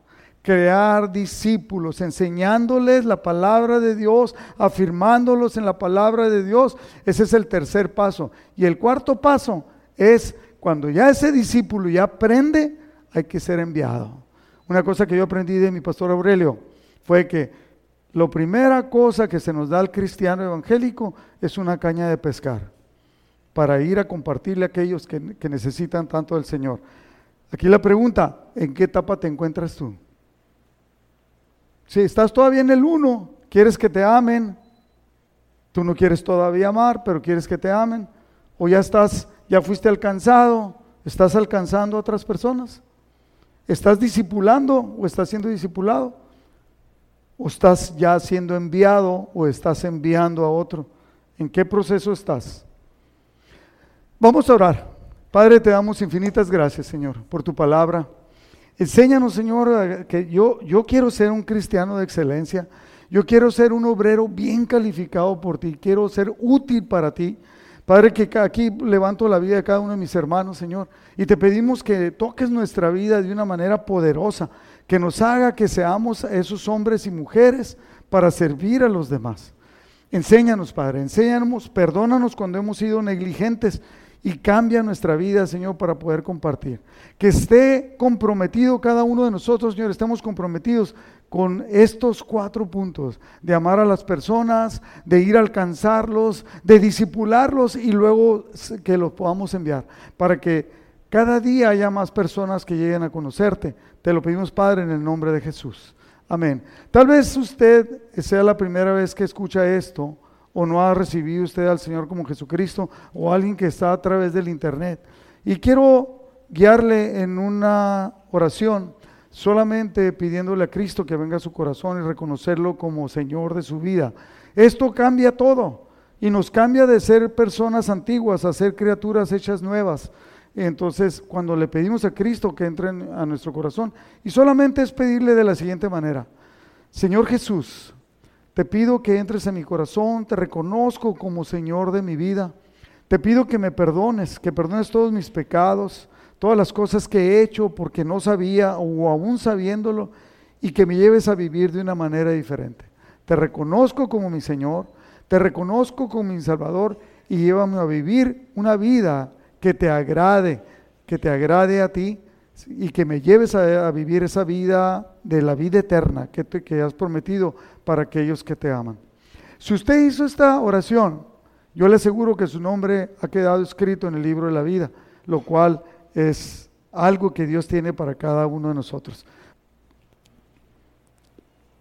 crear discípulos, enseñándoles la palabra de Dios, afirmándolos en la palabra de Dios. Ese es el tercer paso. Y el cuarto paso es cuando ya ese discípulo ya aprende, hay que ser enviado. Una cosa que yo aprendí de mi pastor Aurelio fue que la primera cosa que se nos da al cristiano evangélico es una caña de pescar para ir a compartirle a aquellos que, que necesitan tanto del Señor. Aquí la pregunta, ¿en qué etapa te encuentras tú? Si estás todavía en el uno, quieres que te amen, tú no quieres todavía amar, pero quieres que te amen, o ya estás, ya fuiste alcanzado, estás alcanzando a otras personas, estás discipulando o estás siendo discipulado, o estás ya siendo enviado o estás enviando a otro. ¿En qué proceso estás? Vamos a orar. Padre, te damos infinitas gracias, Señor, por tu palabra. Enséñanos, Señor, que yo, yo quiero ser un cristiano de excelencia. Yo quiero ser un obrero bien calificado por ti. Quiero ser útil para ti. Padre, que aquí levanto la vida de cada uno de mis hermanos, Señor. Y te pedimos que toques nuestra vida de una manera poderosa. Que nos haga que seamos esos hombres y mujeres para servir a los demás. Enséñanos, Padre. Enséñanos, perdónanos cuando hemos sido negligentes y cambia nuestra vida, Señor, para poder compartir. Que esté comprometido cada uno de nosotros, Señor, estamos comprometidos con estos cuatro puntos, de amar a las personas, de ir a alcanzarlos, de disipularlos y luego que los podamos enviar, para que cada día haya más personas que lleguen a conocerte. Te lo pedimos, Padre, en el nombre de Jesús. Amén. Tal vez usted sea la primera vez que escucha esto o no ha recibido usted al Señor como Jesucristo o alguien que está a través del Internet. Y quiero guiarle en una oración, solamente pidiéndole a Cristo que venga a su corazón y reconocerlo como Señor de su vida. Esto cambia todo y nos cambia de ser personas antiguas a ser criaturas hechas nuevas. Entonces, cuando le pedimos a Cristo que entre a nuestro corazón, y solamente es pedirle de la siguiente manera, Señor Jesús, te pido que entres en mi corazón, te reconozco como Señor de mi vida. Te pido que me perdones, que perdones todos mis pecados, todas las cosas que he hecho porque no sabía o aún sabiéndolo y que me lleves a vivir de una manera diferente. Te reconozco como mi Señor, te reconozco como mi Salvador y llévame a vivir una vida que te agrade, que te agrade a ti y que me lleves a, vivir esa vida de la vida eterna que, te, que has prometido para aquellos que te aman. Si usted hizo esta oración Yo le aseguro que su nombre ha quedado escrito en el libro de la vida, lo cual es algo que Dios tiene para cada uno de nosotros.